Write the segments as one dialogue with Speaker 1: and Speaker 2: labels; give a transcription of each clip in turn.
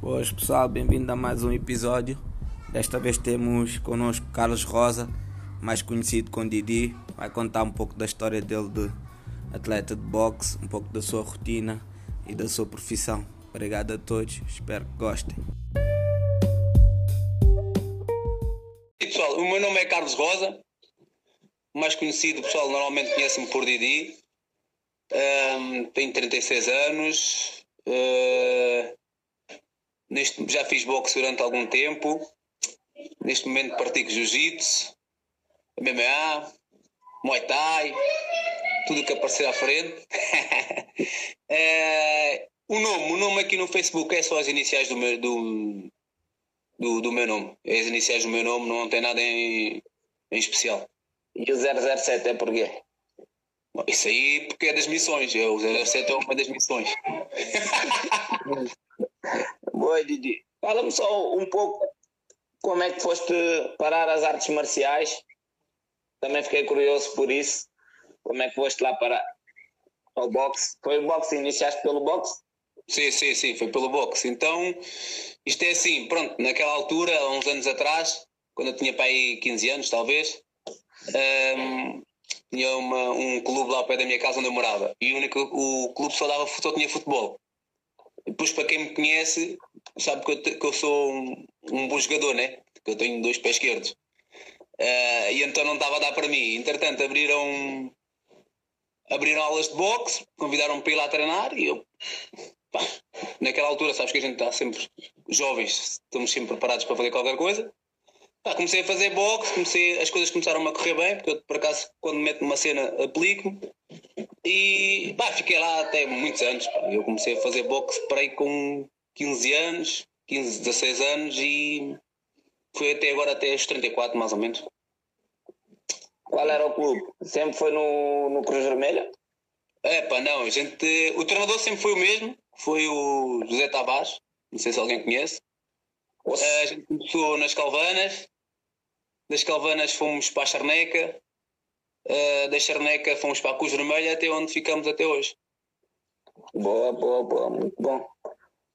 Speaker 1: Boas pessoal, bem-vindo a mais um episódio. Desta vez temos connosco Carlos Rosa, mais conhecido como Didi. Vai contar um pouco da história dele de atleta de boxe, um pouco da sua rotina e da sua profissão. Obrigado a todos, espero que gostem.
Speaker 2: E pessoal, o meu nome é Carlos Rosa, mais conhecido, pessoal, normalmente conhece-me por Didi. Ahm, tenho 36 anos. ah, neste, já fiz boxe durante algum tempo. Neste momento pratico jiu-jitsu, MMA, Muay Thai, tudo que aparecer à frente. Eh, o nome, o nome aqui no Facebook é só as iniciais do meu, do, do, do meu nome. É as iniciais do meu nome, não tem nada em, em especial.
Speaker 3: E o 007 é porquê?
Speaker 2: Isso aí porque é das missões. Eu, o 07 é uma das missões.
Speaker 3: Boa, Didi. Fala-me só um pouco como é que foste parar as artes marciais. Também fiquei curioso por isso. Como é que foste lá parar ao boxe? Foi o boxe, iniciaste pelo boxe?
Speaker 2: Sim, sim, sim, foi pelo boxe. Então, isto é assim, pronto, naquela altura, há uns anos atrás, quando eu tinha para aí 15 anos, talvez, hum, tinha uma, um clube lá ao pé da minha casa onde eu morava. E o, único, o clube só, dava, só tinha futebol. Depois, para quem me conhece, sabe que eu, te- que eu sou um, um bom jogador, né? Que eu tenho dois pés esquerdos. Ah, e então não estava a dar para mim. Entretanto, abriram, abriram aulas de boxe, convidaram-me para ir lá treinar e eu pá, naquela altura, sabes que a gente está sempre jovens, estamos sempre preparados para fazer qualquer coisa. Pá, comecei a fazer boxe, comecei, as coisas começaram a correr bem, porque eu por acaso quando me meto numa cena aplico-me e pá, fiquei lá até muitos anos. pá. Eu comecei a fazer boxe para aí com 15 anos, 15, 16 anos e foi até agora até os 34 mais ou menos.
Speaker 3: Qual era o clube? Sempre foi no, no Cruz Vermelha?
Speaker 2: É pá, não, a gente, o treinador sempre foi o mesmo, foi o José Tavares, não sei se alguém conhece. Eh, A gente começou nas Calvanas, das Calvanas fomos para a Charneca, eh, da Charneca fomos para a Cruz Vermelha, até onde ficamos até hoje.
Speaker 3: Boa, boa, boa, muito bom.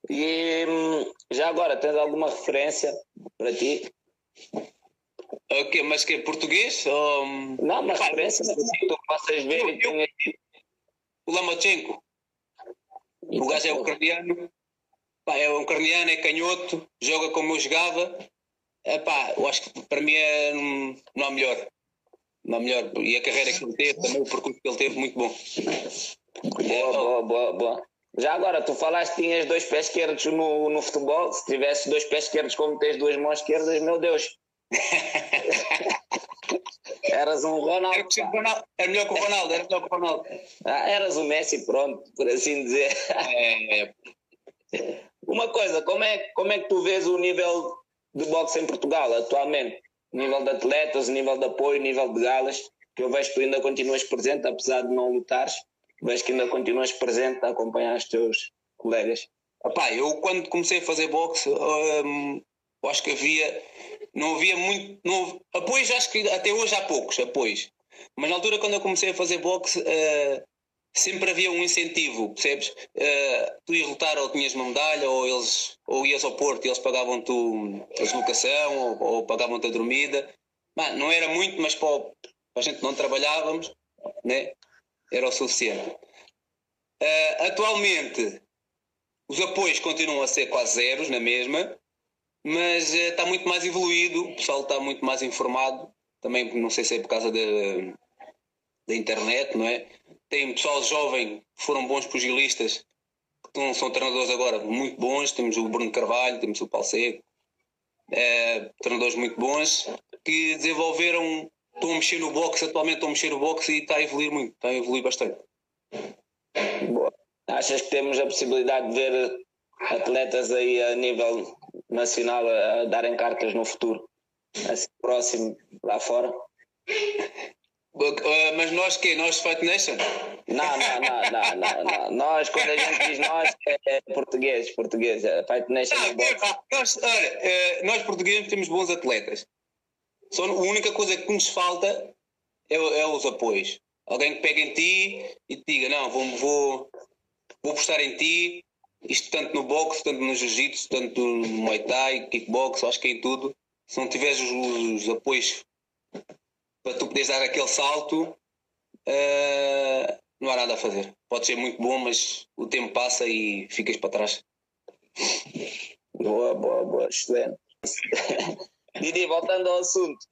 Speaker 3: E hum, já agora, tens alguma referência para ti?
Speaker 2: O quê? Mas que é português? Ou...
Speaker 3: Não, uma referência que tu possas ver e tenhas
Speaker 2: O Lamachenko. O gajo é ucraniano, pá, é ucraniano, é canhoto, joga como eu jogava. É pá, eu acho que para mim é, hum, não há melhor. Não há melhor. E a carreira que ele teve, também o percurso que ele teve, muito bom.
Speaker 3: Boa, boa, boa, boa. Já agora, tu falaste que tinhas dois pés esquerdos no, no futebol. Se tivesse dois pés esquerdos como tens duas mãos esquerdas, meu Deus. Eras um Ronaldo. pá.
Speaker 2: Ronaldo- era melhor que o Ronaldo, era melhor que o Ronaldo.
Speaker 3: Ah, eras o Messi, pronto, por assim dizer.
Speaker 2: É,
Speaker 3: Uma coisa, como é, como é que tu vês o nível de boxe em Portugal atualmente? Nível de atletas, nível de apoio, nível de galas, que eu vejo que tu ainda continuas presente, apesar de não lutares, vejo que ainda continuas presente a acompanhar os teus colegas.
Speaker 2: Epá, eu quando comecei a fazer boxe, hum, acho que havia, não havia muito, não, apoios acho que até hoje há poucos apoios, mas na altura quando eu comecei a fazer boxe, eh, sempre havia um incentivo, percebes? Eh, tu ias lutar ou tinhas uma medalha, ou eles, ou ias ao Porto e eles pagavam-te a deslocação, ou, ou pagavam-te a dormida, Bah, não era muito, mas para a gente não trabalhávamos, né? Era o suficiente. Eh, atualmente, os apoios continuam a ser quase zeros na mesma, mas eh, está muito mais evoluído, o pessoal está muito mais informado, também não sei se é por causa da, internet, não é? Tem pessoal jovem que foram bons pugilistas, que são treinadores agora muito bons, temos o Bruno Carvalho, temos o Paulo Seco, eh, treinadores muito bons, que desenvolveram, estão a mexer no boxe, atualmente estão a mexer no boxe e está a evoluir muito, está a evoluir bastante.
Speaker 3: Boa. Achas que temos a possibilidade de ver atletas aí a nível nacional a, darem cartas no futuro? Assim, próximo, lá fora?
Speaker 2: Eh, mas nós quê? Nós Fight Nation?
Speaker 3: Não, não, não, não, não, não. Nós, quando a gente diz nós, é, é português, português. É Fight Nation
Speaker 2: Ah,
Speaker 3: no boxe.
Speaker 2: epá, nós, olha, eh, nós portugueses temos bons atletas. Só a única coisa que nos falta é, é os apoios. Alguém que pegue em ti e te diga, não, vou, vou, vou apostar em ti, isto tanto no boxe, tanto no jiu-jitsu, tanto no muay thai, kickbox, acho que em tudo, se não tiveres os, os apoios para tu poderes dar aquele salto, uh, não há nada a fazer. Pode ser muito bom, mas o tempo passa e ficas para trás.
Speaker 3: Boa, boa, boa, excelente. Didi, voltando ao assunto,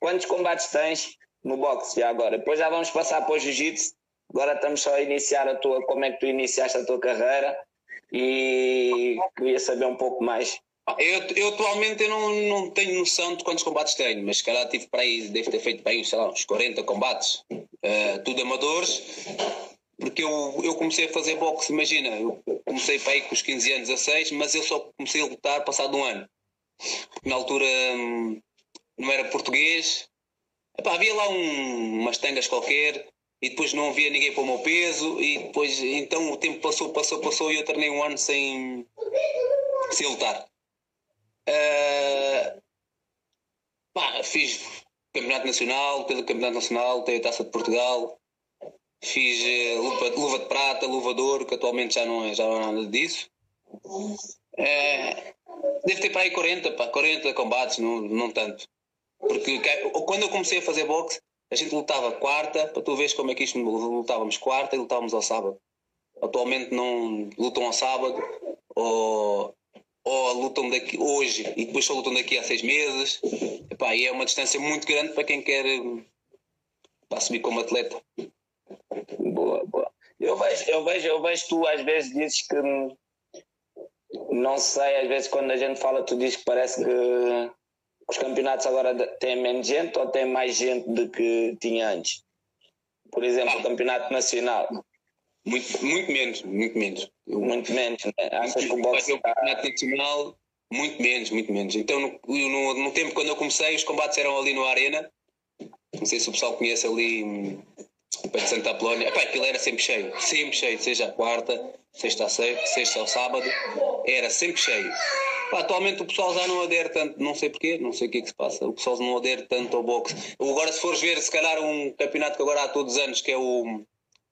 Speaker 3: quantos combates tens no boxe já agora? Depois já vamos passar para o jiu-jitsu. Agora estamos só a iniciar a tua, como é que tu iniciaste a tua carreira e queria saber um pouco mais.
Speaker 2: Eu, eu atualmente eu não, não tenho noção de quantos combates tenho, mas se calhar tive para aí, devo ter feito para aí, sei lá, uns 40 combates, uh, tudo amadores, porque eu, eu comecei a fazer boxe, imagina, eu comecei para aí com os 15 anos a 6, mas eu só comecei a lutar passado um ano. Na altura hum, não era português, Epá, havia lá um, umas tangas qualquer, e depois não havia ninguém para o meu peso, e depois então o tempo passou, passou, passou, e eu tornei um ano sem, sem lutar. Uh, pá, fiz campeonato nacional, pelo campeonato nacional, tenho a taça de Portugal, fiz uh, luva, luva, de prata, luva de ouro, que atualmente já não é, já não é nada disso. Uh, deve ter para aí 40, pá, 40 combates, não, não tanto. Porque quando eu comecei a fazer boxe, a gente lutava quarta, para tu veres como é que isto lutávamos quarta e lutávamos ao sábado. Atualmente não lutam ao sábado, ou ou lutam daqui hoje e depois só lutam daqui a seis meses. Epá, e é uma distância muito grande para quem quer para subir como atleta.
Speaker 3: Boa, boa. Eu vejo, eu vejo, eu vejo tu às vezes dizes que não sei, às vezes quando a gente fala, tu dizes que parece que os campeonatos agora têm menos gente ou têm mais gente do que tinha antes? Por exemplo, o campeonato nacional.
Speaker 2: Muito, muito menos, muito menos.
Speaker 3: Muito menos, né? Achas que o boxe.
Speaker 2: O campeonato nacional, muito menos, muito menos. Então, no, no, no, tempo quando eu comecei, os combates eram ali no Arena. Não sei se o pessoal conhece ali perto de Santa Apolónia. Epá, aquilo era sempre cheio, sempre cheio, seja a quarta, sexta sexta, ao sábado, era sempre cheio. atualmente o pessoal já não adere tanto, não sei porquê, não sei o que é que se passa, o pessoal não adere tanto ao boxe. Agora, se fores ver, se calhar, um campeonato que agora há todos os anos, que é o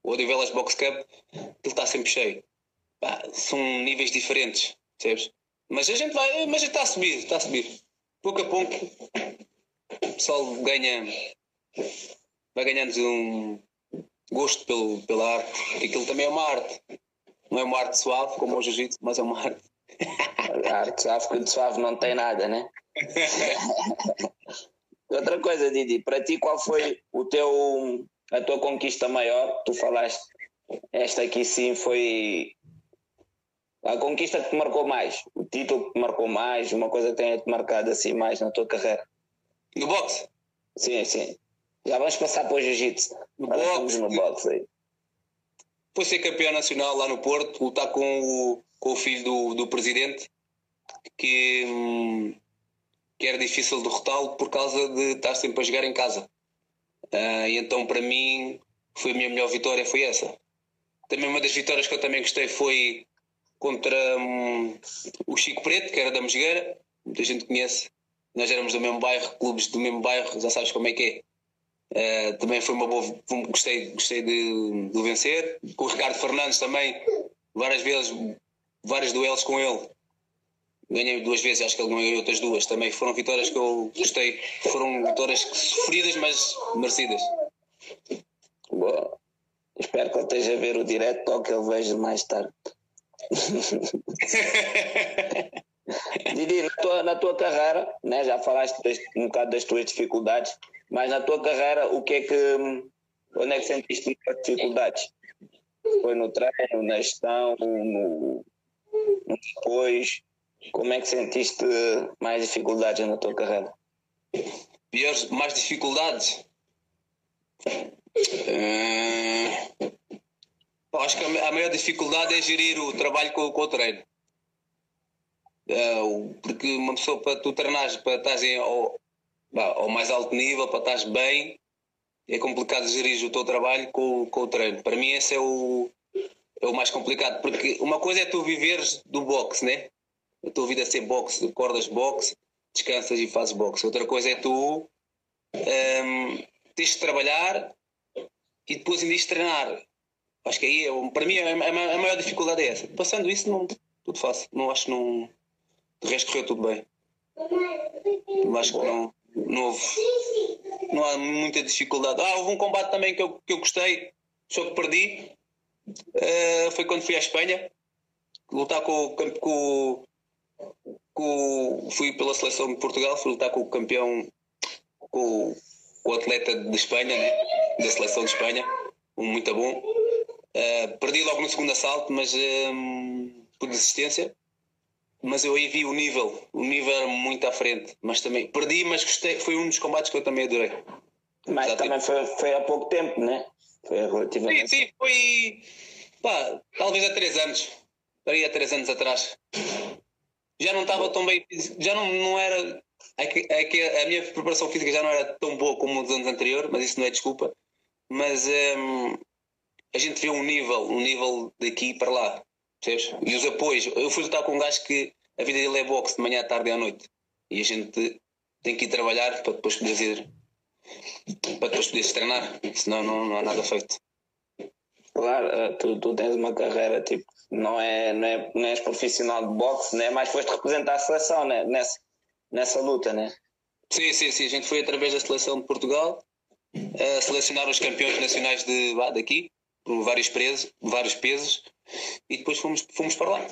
Speaker 2: o Odivelas Box Cup, ele está sempre cheio. Pá, são níveis diferentes, percebes? Mas a gente vai, mas está a subir, está a subir. Pouco a pouco o pessoal ganha, vai ganhando um gosto pelo, pela arte, porque aquilo também é uma arte. Não é uma arte suave como o jiu-jitsu, mas é uma arte.
Speaker 3: A arte suave, que de suave não tem nada, né? Outra coisa, Didi, para ti qual foi o teu a tua conquista maior, tu falaste, esta aqui sim foi a conquista que te marcou mais, o título que te marcou mais, uma coisa que tenha-te marcado assim mais na tua carreira?
Speaker 2: No boxe?
Speaker 3: Sim, sim. Já vamos passar para o jiu-jitsu.
Speaker 2: No boxe?
Speaker 3: no boxe aí.
Speaker 2: Foi ser campeão nacional lá no Porto, lutar com o, com o filho do, do presidente, que, hum, que era difícil derrotá-lo por causa de estar sempre a jogar em casa. Uh, e então para mim foi a minha melhor vitória foi essa. Também uma das vitórias que eu também gostei foi contra um, o Chico Preto, que era da Mosgueira, muita gente conhece. Nós éramos do mesmo bairro, clubes do mesmo bairro, já sabes como é que é. Uh, também foi uma boa. Gostei, gostei de, de vencer. Com o Ricardo Fernandes também, várias vezes, vários duelos com ele ganhei duas vezes, acho que ele ganhou outras duas também. Foram vitórias que eu gostei, foram vitórias sofridas, mas merecidas.
Speaker 3: Boa. Espero que ele esteja a ver o direto ou que ele veja mais tarde. Didi, na tua, na tua carreira, né, já falaste um bocado das tuas dificuldades, mas na tua carreira, o que é que. Onde é que sentiste muitas dificuldades? Foi no treino, na gestão, no, no depois? Como é que sentiste mais dificuldades na tua carreira?
Speaker 2: Piores, mais dificuldades? Uh, acho que a maior dificuldade é gerir o trabalho com, com o treino. Uh, porque uma pessoa para tu treinares, para estás ao, mais alto nível, para estás bem, é complicado gerir o teu trabalho com, com o treino. Para mim, esse é o, é o mais complicado, porque uma coisa é tu viveres do boxe, né? a tua vida é ser boxe, acordas boxe, descansas e fazes boxe. Outra coisa é tu um, tens de trabalhar e depois ainda treinar. Acho que aí, é, para mim, a, a, a, maior dificuldade é essa. Passando isso, não, tudo fácil. Não acho que não. De resto, correu tudo bem. Eu acho que não, houve. Não há muita dificuldade. Ah, houve um combate também que eu, que eu gostei, só que perdi. Uh, foi quando fui à Espanha lutar com, com, com, fui pela seleção de Portugal, fui lutar com o campeão, com, com o atleta de Espanha, né? da seleção de Espanha, um muito bom. Uh, perdi logo no segundo assalto, mas um, por desistência. Mas eu aí vi o nível, o nível era muito à frente. Mas também perdi, mas gostei, foi um dos combates que eu também adorei.
Speaker 3: Mas também foi, foi há pouco tempo, né? Foi relativamente.
Speaker 2: Sim, sim, foi pá, talvez há três anos. Estaria há três anos atrás já não estava tão bem, já não, não era. É que, é que a minha preparação física já não era tão boa como nos anos anteriores, mas isso não é desculpa. Mas um, a gente vê um nível, um nível daqui para lá, percebes? E os apoios. Eu fui lutar com um gajo que a vida dele é boxe de manhã, à tarde e à noite. E a gente tem que ir trabalhar para depois poder ir, para depois poderes treinar, senão não, não há nada feito.
Speaker 3: Claro, eh, tu, tu tens uma carreira tipo não é, não é, não és profissional de boxe, né? mas foste representar a seleção né? nessa, nessa luta, né?
Speaker 2: Sim, sim, sim. A gente foi através da seleção de Portugal a selecionar os campeões nacionais de, daqui, vários, presos, vários pesos, e depois fomos, fomos para lá.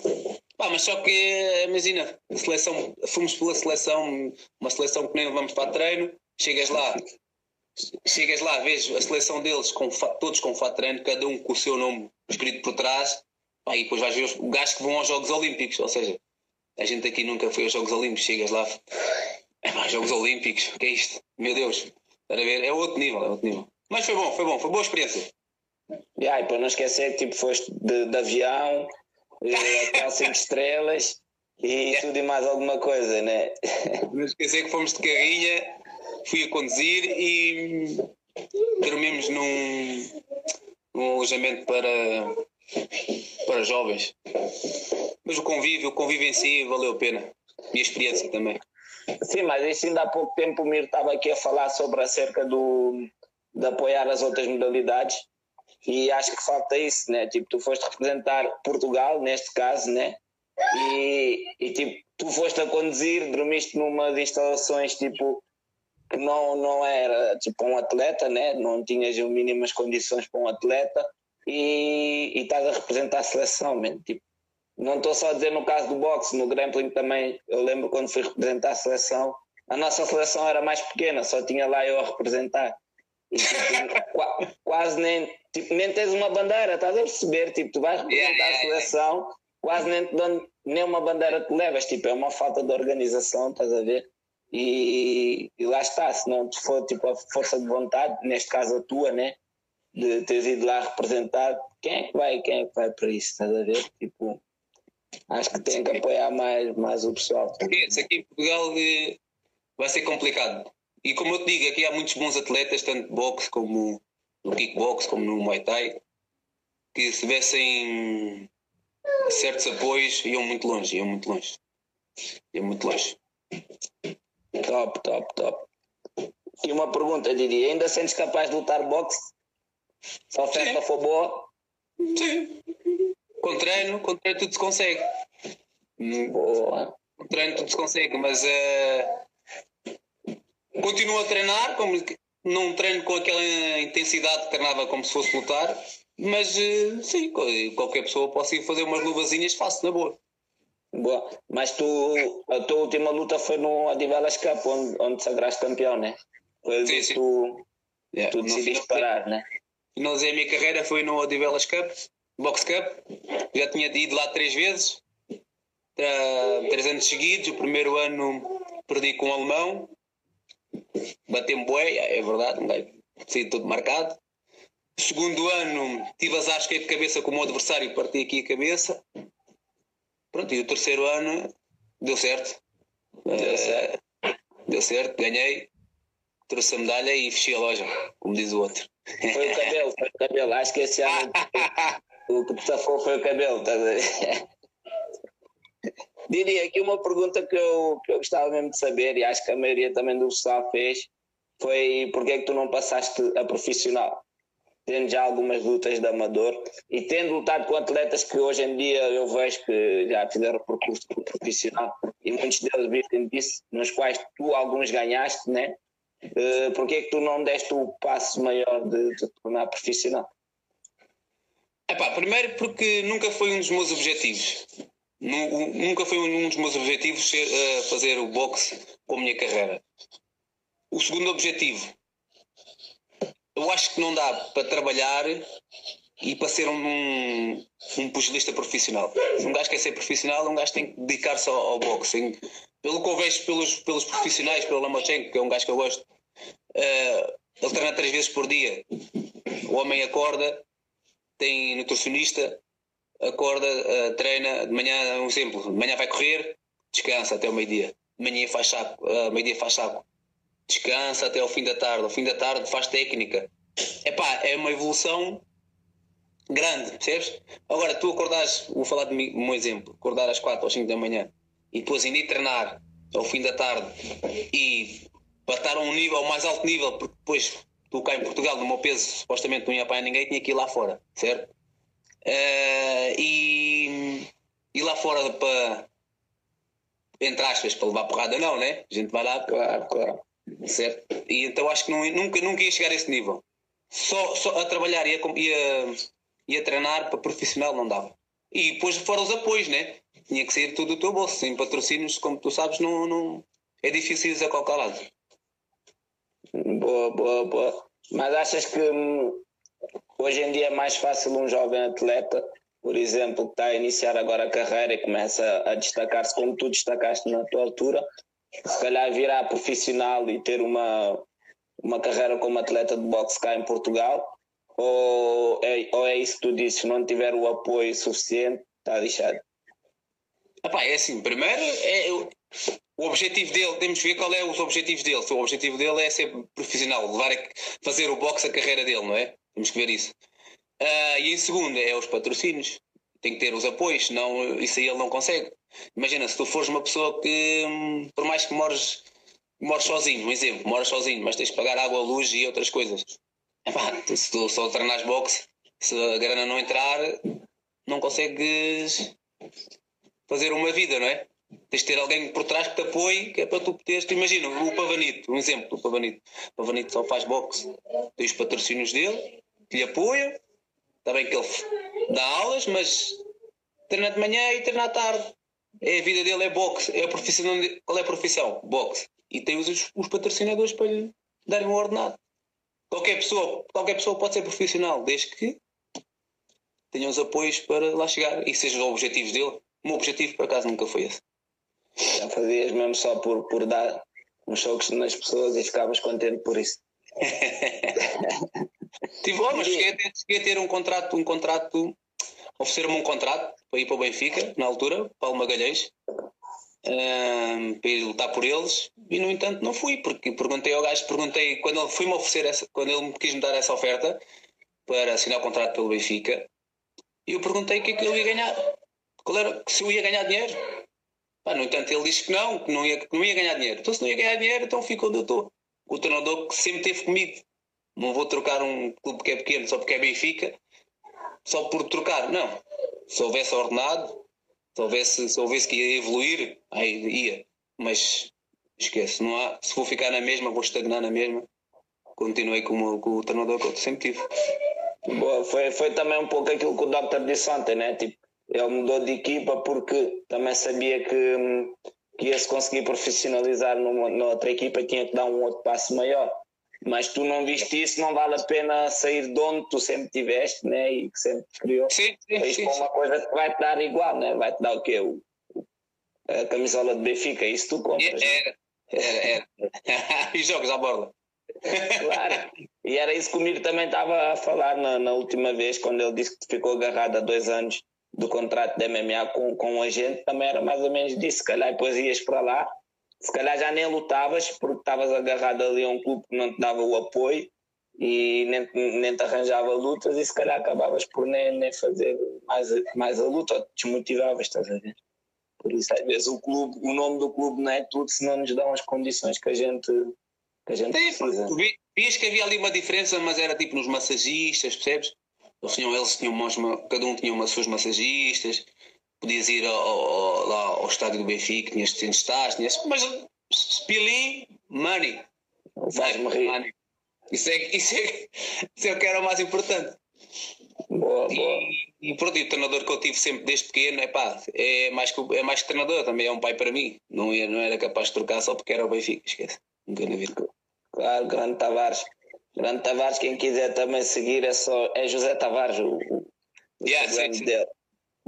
Speaker 2: Mas só que, imagina, seleção, fomos pela seleção, uma seleção que nem vamos para treino, chegas lá, chegas lá, vês a seleção deles com, todos com fato treino, cada um com o seu nome escrito por trás, Aí depois vais ver os gajos que vão aos Jogos Olímpicos, ou seja, a gente aqui nunca foi aos Jogos Olímpicos, chegas lá, é pá, Jogos Olímpicos, o que é isto? Meu Deus, para ver, é outro nível, é outro nível. Mas foi bom, foi bom, foi boa experiência.
Speaker 3: Yeah, e para não esquecer que tipo, foste de, de avião, até 5 estrelas e yeah. tudo e mais alguma coisa, né?
Speaker 2: Não esquecer que fomos de carrinha, fui a conduzir e dormimos num, num alojamento para para jovens. Mas o convívio, o convívio em si valeu a pena. E a experiência também.
Speaker 3: Sim, mas isso ainda há pouco tempo o Mir estava aqui a falar sobre acerca do, de apoiar as outras modalidades e acho que falta isso, né? Tipo, tu foste representar Portugal, neste caso, né? E, e tipo, tu foste a conduzir, dormiste numa de instalações tipo que não, não era tipo um atleta, né? Não tinhas as mínimas condições para um atleta e, e estás a representar a seleção, man. Tipo, não estou só a dizer no caso do boxe, no grappling também, eu lembro quando fui representar a seleção, a nossa seleção era mais pequena, só tinha lá eu a representar. Quase nem, tipo, nem tens uma bandeira, estás a perceber? Tipo, tu vais representar a seleção, quase nem, nem uma bandeira te levas, tipo, é uma falta de organização, estás a ver? E, e lá está, se não te for tipo a força de vontade, neste caso a tua, né? de teres ido lá representar, quem é que vai, quem é que vai para isso, estás a ver? Tipo, acho que tem que apoiar mais, mais o pessoal.
Speaker 2: Isso aqui em Portugal eh, vai ser complicado. E como eu te digo, aqui há muitos bons atletas, tanto boxe como no kickbox, como no Muay Thai, que se tivessem certos apoios iam muito longe, iam muito longe. Iam muito longe.
Speaker 3: Top, top, top. E uma pergunta, Didi, ainda sentes capaz de lutar boxe? Se a oferta for boa.
Speaker 2: Sim. Com treino, com treino tudo se consegue.
Speaker 3: Boa.
Speaker 2: Com treino tudo se consegue, mas uh, continuo a treinar, como não treino com aquela intensidade que treinava como se fosse lutar, mas uh, sim, qualquer pessoa possa ir fazer umas luvazinhas faço, na boa.
Speaker 3: Boa, mas tu, a tua última luta foi no Adivelas Cup, onde, onde sagraste campeão, né? Foi sim, sim. Tu, yeah, tu decidiste parar, né?
Speaker 2: finalizei a minha carreira foi no Odivelas Cup, Box Cup. Já tinha ido lá três vezes, três anos seguidos. O primeiro ano perdi com o alemão, bateu-me bué, é verdade, saí tudo marcado. O segundo ano tive azar, fiquei de cabeça com o meu adversário, parti aqui a cabeça. Pronto, e o terceiro ano deu certo. Deu certo, uh, deu certo ganhei, trouxe a medalha e fechei a loja, como diz o outro.
Speaker 3: Foi o cabelo, foi o cabelo. Acho que esse ano o que te safou foi o cabelo, estás a ver? Diria aqui uma pergunta que eu, que eu gostava mesmo de saber, e acho que a maioria também do pessoal fez, foi porque é que tu não passaste a profissional? tendo já algumas lutas de amador e tendo lutado com atletas que hoje em dia eu vejo que já fizeram percurso profissional e muitos deles vivem disso, nos quais tu alguns ganhaste, né? Uh, Porquê é que tu não deste o passo maior de te tornar profissional?
Speaker 2: Epá, primeiro porque nunca foi um dos meus objetivos. Nunca foi um dos meus objetivos ser, uh, fazer o boxe com a minha carreira. O segundo objetivo, eu acho que não dá para trabalhar e para ser um, um pugilista profissional. Um gajo quer ser profissional, um gajo tem que dedicar-se ao, ao. Pelo que eu vejo pelos, pelos profissionais, pelo Lamachenko, que é um gajo que eu gosto, uh, ele treina três vezes por dia. O homem acorda, tem nutricionista, acorda, uh, treina, de manhã, um exemplo, de manhã vai correr, descansa até o meio-dia. De manhã faz saco, uh, meio-dia faz saco descansa até ao fim da tarde, ao fim da tarde faz técnica. Epá, é uma evolução grande, percebes? Agora, tu acordares, vou falar de mim, um exemplo, acordar às 4 ou 5 da manhã e depois ainda ir treinar ao fim da tarde e estar a um nível, ao mais alto nível, porque depois tu cá em Portugal, no meu peso, supostamente não ia apanhar ninguém, tinha que ir lá fora, certo? Uh, e, e lá fora para, entre aspas, para levar porrada, não, né? A gente vai lá, claro, claro certo? E então acho que não, nunca, nunca ia chegar a esse nível. Só, só a trabalhar e a, e, a, e a treinar para profissional não dava. E depois fora os apoios, né? Tinha que sair tudo do teu bolso. Sem patrocínios, como tu sabes, não, não é difícil ir a qualquer lado.
Speaker 3: Boa, boa, boa. Mas achas que hum, hoje em dia é mais fácil um jovem atleta, por exemplo, que está a iniciar agora a carreira e começa a destacar-se como tu destacaste na tua altura, se calhar virar profissional e ter uma, uma carreira como atleta de boxe cá em Portugal? Ou é, ou é isso que tu disse, se não tiver o apoio suficiente, está deixado?
Speaker 2: Epá, é assim, primeiro é, o objetivo dele, temos que ver qual é os objetivos dele. Se o objetivo dele é ser profissional, levar a, fazer o boxe a carreira dele, não é? Temos que ver isso. Uh, e em segundo é os patrocínios. Tem que ter os apoios, senão isso aí ele não consegue. Imagina, se tu fores uma pessoa que, hum, por mais que mores, mores sozinho, um exemplo, mores sozinho, mas tens de pagar água, luz e outras coisas. Epá, se tu só treinas boxe, se a grana não entrar, não consegues fazer uma vida, não é? Tens de ter alguém por trás que te apoie, que é para tu poderes. Imagina, o Pavanito, um exemplo, o Pavanito. O Pavanito só faz boxe, tem os patrocínios dele, que lhe apoia. Está bem que ele dá aulas, mas treina de manhã e treina à tarde. É, a vida dele é boxe. É a profissão qual é a profissão? Boxe. E tem os, os patrocinadores para lhe darem um ordenado. Qualquer pessoa, qualquer pessoa pode ser profissional, desde que tenha os apoios para lá chegar e sejam os objetivos dele. O meu objetivo, por acaso, nunca foi esse.
Speaker 3: Já fazias mesmo só por, por dar uns choques nas pessoas e ficavas contente por isso.
Speaker 2: Tive, oh, mas cheguei a, ter, cheguei a ter um contrato, um contrato ofereceram-me um contrato para ir para o Benfica, na altura, Paulo Magalhães, um, para ir lutar por eles, e no entanto não fui, porque perguntei ao gajo, perguntei, quando ele foi-me oferecer essa, quando ele me quis me dar essa oferta para assinar o contrato pelo Benfica, eu perguntei o que é que eu ia ganhar, qual era, se eu ia ganhar dinheiro. Pá, no entanto, ele disse que não, que não ia, que não ia ganhar dinheiro. Então, se não ia ganhar dinheiro, então fico onde eu estou. O treinador que sempre teve comigo. Não vou trocar um clube que é pequeno só porque é Benfica só por trocar. Não. Se houvesse ordenado, se houvesse, se houvesse que ia evoluir, aí ia. Mas esquece, não há. Se vou ficar na mesma, vou estagnar na mesma. Continuei com, com o treinador que eu sempre tive.
Speaker 3: Boa, foi, foi também um pouco aquilo que o Doctor disse ontem, né? Tipo, ele mudou de equipa porque também sabia que, que ia se conseguir profissionalizar numa, numa outra equipa tinha que dar um outro passo maior mas tu não viste isso, não vale a pena sair de onde tu sempre tiveste né? e que sempre criou.
Speaker 2: Sim, sim, sim,
Speaker 3: para uma coisa que vai te dar igual, né? vai te dar o quê? O, a camisola de Benfica, isso tu compras.
Speaker 2: Era, era, era. e jogos à borda.
Speaker 3: claro. E era isso que o Miro também estava a falar na, na, última vez, quando ele disse que ficou agarrado há dois anos do contrato da MMA com, com um agente, também era mais ou menos disso. Se calhar depois ias para lá se calhar já nem lutavas porque estavas agarrado ali a um clube que não te dava o apoio e nem, nem te arranjava lutas e se calhar acabavas por nem, nem fazer mais, mais a luta ou te desmotivavas, estás a ver? Por isso às vezes o clube, o nome do clube não é tudo se não nos dão as condições que a gente que a gente
Speaker 2: Sim,
Speaker 3: precisa.
Speaker 2: vi- vias que havia ali uma diferença, mas era tipo nos massagistas, percebes? Eles tinham, eles tinham umas, cada um tinha umas suas massagistas, podias ir ao, ao- lá ao estádio do Benfica, tinhas 300 estás, tinhas, mas Spilling, money.
Speaker 3: Faz-me rir.
Speaker 2: Isso é, isso, é, isso é o que era o mais importante.
Speaker 3: Boa, boa.
Speaker 2: E, e pronto, e o treinador que eu tive sempre desde pequeno, epá, é mais que, é mais que treinador, também é um pai para mim. Não, ia, não era capaz de trocar só porque era o Benfica, esquece. Nunca na vida.
Speaker 3: Claro, Grande Tavares. Grande Tavares, quem quiser também seguir é só é José Tavares, o, o
Speaker 2: Yeah, sim, sim.
Speaker 3: dele.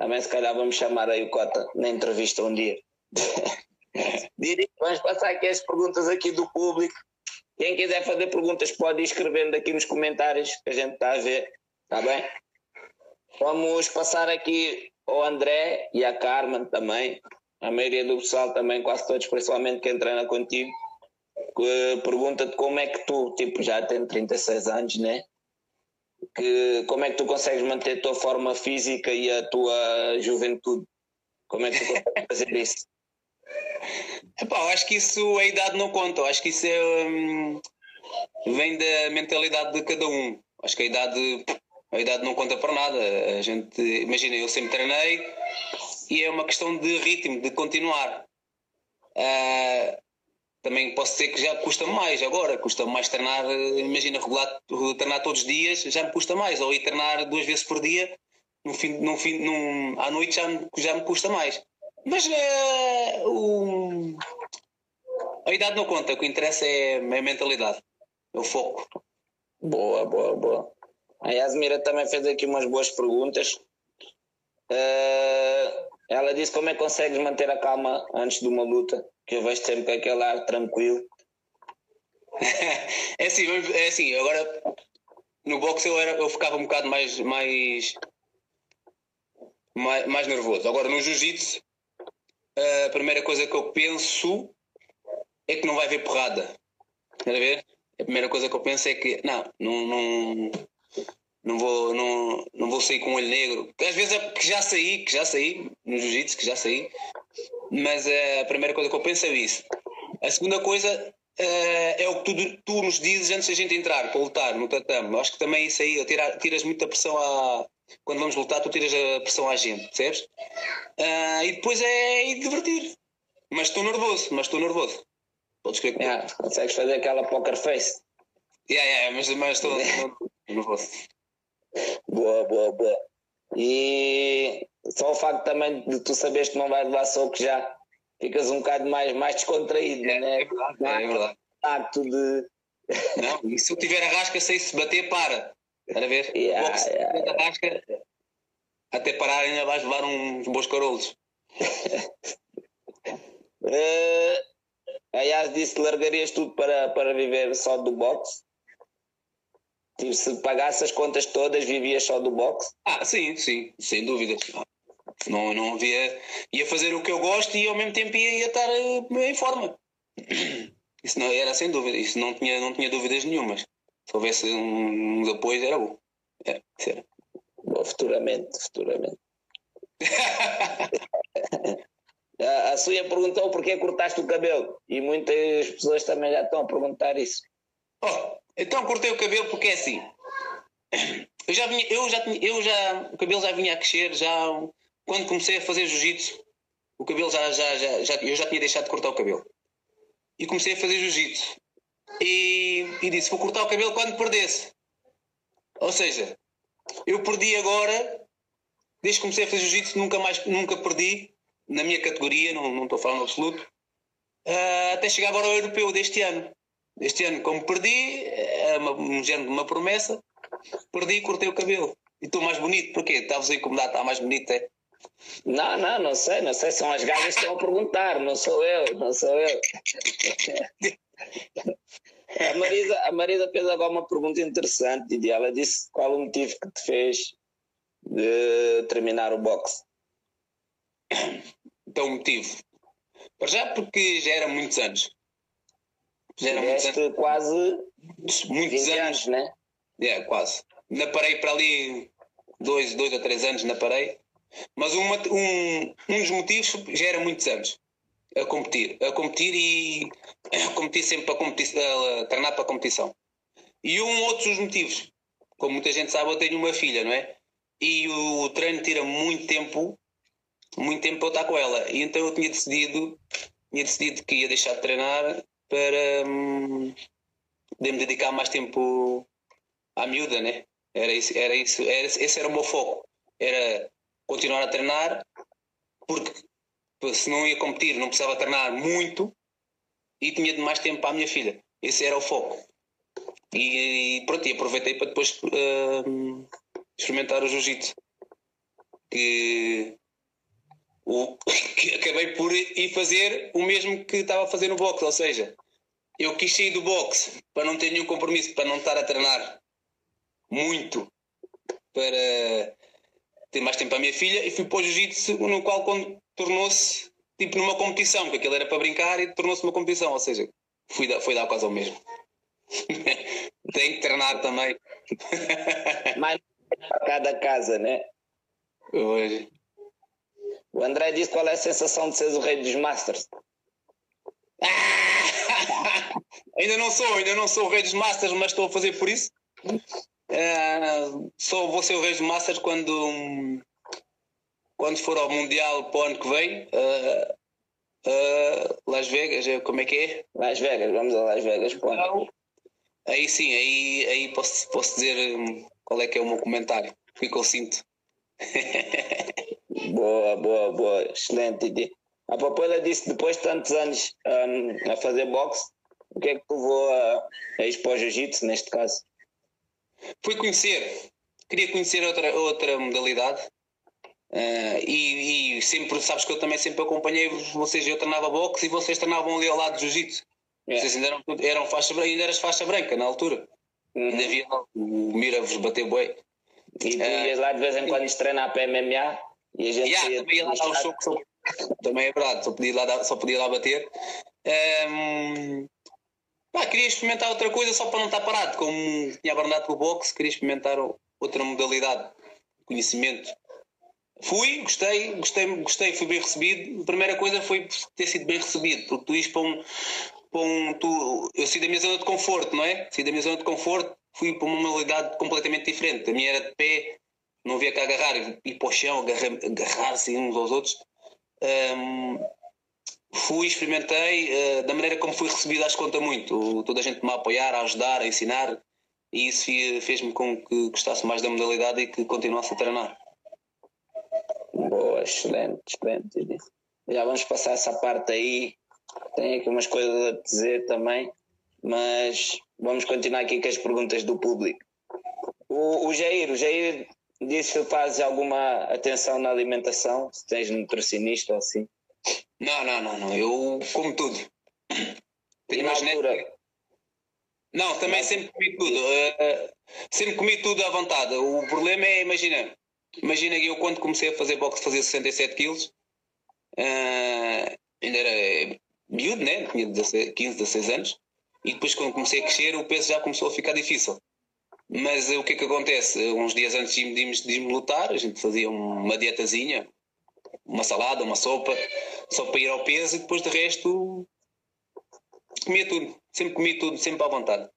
Speaker 3: Também se calhar vamos chamar aí o Cota na entrevista um dia. Vamos passar aqui as perguntas aqui do público. Quem quiser fazer perguntas pode ir escrevendo aqui nos comentários que a gente está a ver, está bem? Vamos passar aqui ao André e à Carmen também. A maioria do pessoal também, quase todos, principalmente quem treina contigo que pergunta-te como é que tu, tipo, já tens 36 anos, né? Que, como é que tu consegues manter a tua forma física e a tua juventude? Como é que tu consegues fazer isso?
Speaker 2: Epá, eu acho que isso a idade não conta, eu acho que isso é, hum, vem da mentalidade de cada um. Acho que a idade, a idade não conta para nada. A gente, imagina, eu sempre treinei e é uma questão de ritmo, de continuar. Ah, também posso dizer que já custa mais agora, custa mais treinar, imagina, regular, treinar todos os dias, já me custa mais, ou ir treinar duas vezes por dia, no fim, no fim, num, à noite já me, já me custa mais. Mas eh, o, a idade não conta, o que interessa é a mentalidade, é o foco.
Speaker 3: Boa, boa, boa. A Yasmira também fez aqui umas boas perguntas. Eh, ela disse como é que consegues manter a calma antes de uma luta, que eu vejo sempre com aquele ar tranquilo.
Speaker 2: é assim, é assim, agora no boxe eu, era, eu ficava um bocado mais, mais, mais, mais nervoso. Agora no jiu-jitsu, a primeira coisa que eu penso é que não vai haver porrada. A ver? A primeira coisa que eu penso é que não, não, não, não, vou, não, não vou sair com o olho negro. Às vezes é que já saí, que já saí, no jiu-jitsu, que já saí, mas eh, a primeira coisa que eu penso é isso. A segunda coisa eh, é o que tu, tu nos dizes antes da gente entrar para lutar no tatame. Eu acho que também isso aí, tira, tiras muita pressão a. Quando vamos lutar, tu tiras a pressão à gente, percebes? Ah, e depois é ir divertir. Mas estou nervoso, mas estou nervoso. Podes crer que.
Speaker 3: Yeah, consegues fazer aquela poker face.
Speaker 2: Yeah, yeah, mas, estou nervoso.
Speaker 3: Boa, boa, boa. E só o facto também de tu saberes que não vais levar soco já ficas um bocado mais, mais descontraído,
Speaker 2: É,
Speaker 3: né?
Speaker 2: é verdade, é verdade.
Speaker 3: Acto de.
Speaker 2: Não, e se eu tiver a rasca, sei se bater, para. Estás a ver?
Speaker 3: Yeah,
Speaker 2: Logo, se
Speaker 3: yeah,
Speaker 2: tiver a rasca, até parar ainda vais levar uns bons carolos.
Speaker 3: Eh, a Yas disse largarias tudo para, para viver só do boxe. Tipo, se pagasse as contas todas, vivias só do boxe.
Speaker 2: Ah, sim, sim, sem dúvida. Não, não havia. Ia fazer o que eu gosto e ao mesmo tempo ia, ia estar eh, em forma. Isso não era sem dúvida, isso não tinha, não tinha dúvidas nenhumas. Se houvesse um, uns apoios, era bom. É, era.
Speaker 3: Bom, futuramente, futuramente. a, a Suia perguntou porquê cortaste o cabelo. E muitas pessoas também já estão a perguntar isso.
Speaker 2: Oh, então cortei o cabelo porque é assim. Eu já vinha, eu já eu já, o cabelo já vinha a crescer, já quando comecei a fazer jiu-jitsu, o cabelo já, já, já, já, eu já tinha deixado de cortar o cabelo. E comecei a fazer jiu-jitsu. E, e disse, vou cortar o cabelo quando perdesse. Ou seja, eu perdi agora, desde que comecei a fazer jiu-jitsu, nunca mais, nunca perdi, na minha categoria, não, não estou a falar no absoluto, ah, até chegar agora ao europeu deste ano. Este ano, como perdi, é uma, um género de uma promessa, perdi e cortei o cabelo. E estou mais bonito, porquê? Estavas a incomodar, está mais bonito, é?
Speaker 3: Não, não, não sei, não sei, são as gajas que estão a perguntar, não sou eu, não sou eu. A Marisa, a Marisa fez agora uma pergunta interessante, Didi. Ela disse qual o motivo que te fez de terminar o boxe.
Speaker 2: Então o motivo. Para já porque já era muitos anos. Já era muitos anos.
Speaker 3: Tiveste quase
Speaker 2: Muitos
Speaker 3: 20
Speaker 2: anos.
Speaker 3: anos, né?
Speaker 2: É, quase. Na parei para ali dois, dois ou três anos na parei. Mas uma, um, um dos motivos já era muitos anos. a competir, a competir e a competir sempre para competir, a treinar para a competição. E um outro dos motivos, como muita gente sabe, eu tenho uma filha, não é? E o treino tira muito tempo, muito tempo para eu estar com ela. E então eu tinha decidido, tinha decidido que ia deixar de treinar para hum, me dedicar mais tempo à miúda, né? Era isso, era isso, era, esse era o meu foco. Era continuar a treinar, porque se não ia competir, não precisava treinar muito e tinha mais tempo para a minha filha. Esse era o foco. E, e pronto, e aproveitei para depois uh, experimentar o jiu-jitsu. Que, o, que acabei por ir fazer o mesmo que estava a fazer no boxe, ou seja, eu quis sair do boxe para não ter nenhum compromisso, para não estar a treinar muito, para ter mais tempo para a minha filha, e fui para o jiu-jitsu, no qual tornou-se tipo numa competição, porque aquilo era para brincar e tornou-se uma competição, ou seja, fui dar, foi dar quase ao mesmo. Tem que treinar também.
Speaker 3: Mais para cada casa, né?
Speaker 2: Hoje.
Speaker 3: O André disse qual é a sensação de seres o rei dos Masters.
Speaker 2: ainda não sou, ainda não sou o rei dos Masters, mas estou a fazer por isso. Uh, só vou ser o rei dos Masters quando, quando for ao Mundial para o ano que vem. Uh, uh, Las Vegas, como é que é?
Speaker 3: Las Vegas, vamos a Las Vegas. Pô.
Speaker 2: Aí sim, aí, aí posso, posso dizer hum, qual é que é o meu comentário, o que eu sinto.
Speaker 3: boa, boa, boa, excelente. A Papoila disse depois de tantos anos um, a fazer boxe, o que é que levou a, a o jiu-jitsu neste caso?
Speaker 2: Fui conhecer, queria conhecer outra, outra modalidade uh, e, e, sempre, sabes que eu também sempre acompanhei vocês, eu treinava boxe e vocês treinavam ali ao lado do jiu-jitsu. Yeah. Vocês ainda eram, eram faixa branca, ainda eras faixa branca na altura. Uhum. Ainda havia o Mira vos bater boi.
Speaker 3: E tu uh, ias lá de vez em quando treinar para MMA e a gente
Speaker 2: yeah,
Speaker 3: ia
Speaker 2: também ia lá dar um choque, também é verdade, só podia lá, só podia lá bater. Um, pá, queria experimentar outra coisa só para não estar parado, como tinha abandonado com o boxe, queria experimentar outra modalidade, conhecimento. Fui, gostei, gostei, gostei, fui bem recebido. A primeira coisa foi ter sido bem recebido, porque tu ires para um, para um. Tu, eu saí da minha zona de conforto, não é? Saí da minha zona de conforto, fui para uma modalidade completamente diferente. A minha era de pé, não havia que agarrar, ir para o chão, agarrar-se agarrar uns aos outros. Um, fui, experimentei, uh, da maneira como fui recebido, acho que conta muito. Toda a gente me a apoiar, a ajudar, a ensinar, e isso fez-me com que gostasse mais da modalidade e que continuasse a treinar.
Speaker 3: Boa, excelente, excelente. Já vamos passar essa parte aí. Tenho aqui umas coisas a dizer também, mas vamos continuar aqui com as perguntas do público. O, o Jair, o Jair disse fazes alguma atenção na alimentação, se tens nutricionista ou assim.
Speaker 2: Não, não, não, não. Eu como tudo.
Speaker 3: Tenho na altura?
Speaker 2: Não, também sempre comi tudo. Uh, sempre comi tudo à vontade. O problema é, imagina, imagina que eu quando comecei a fazer boxe fazia 67 quilos. Uh, ainda era miúdo, né? Tinha 16, 15, 16 anos. E depois quando comecei a crescer o peso já começou a ficar difícil. Mas uh, o que é que acontece? Uns dias antes de, de, de me lutar, a gente fazia uma dietazinha, uma salada, uma sopa, só para ir ao peso e depois de resto comia tudo, sempre comia tudo, sempre à vontade.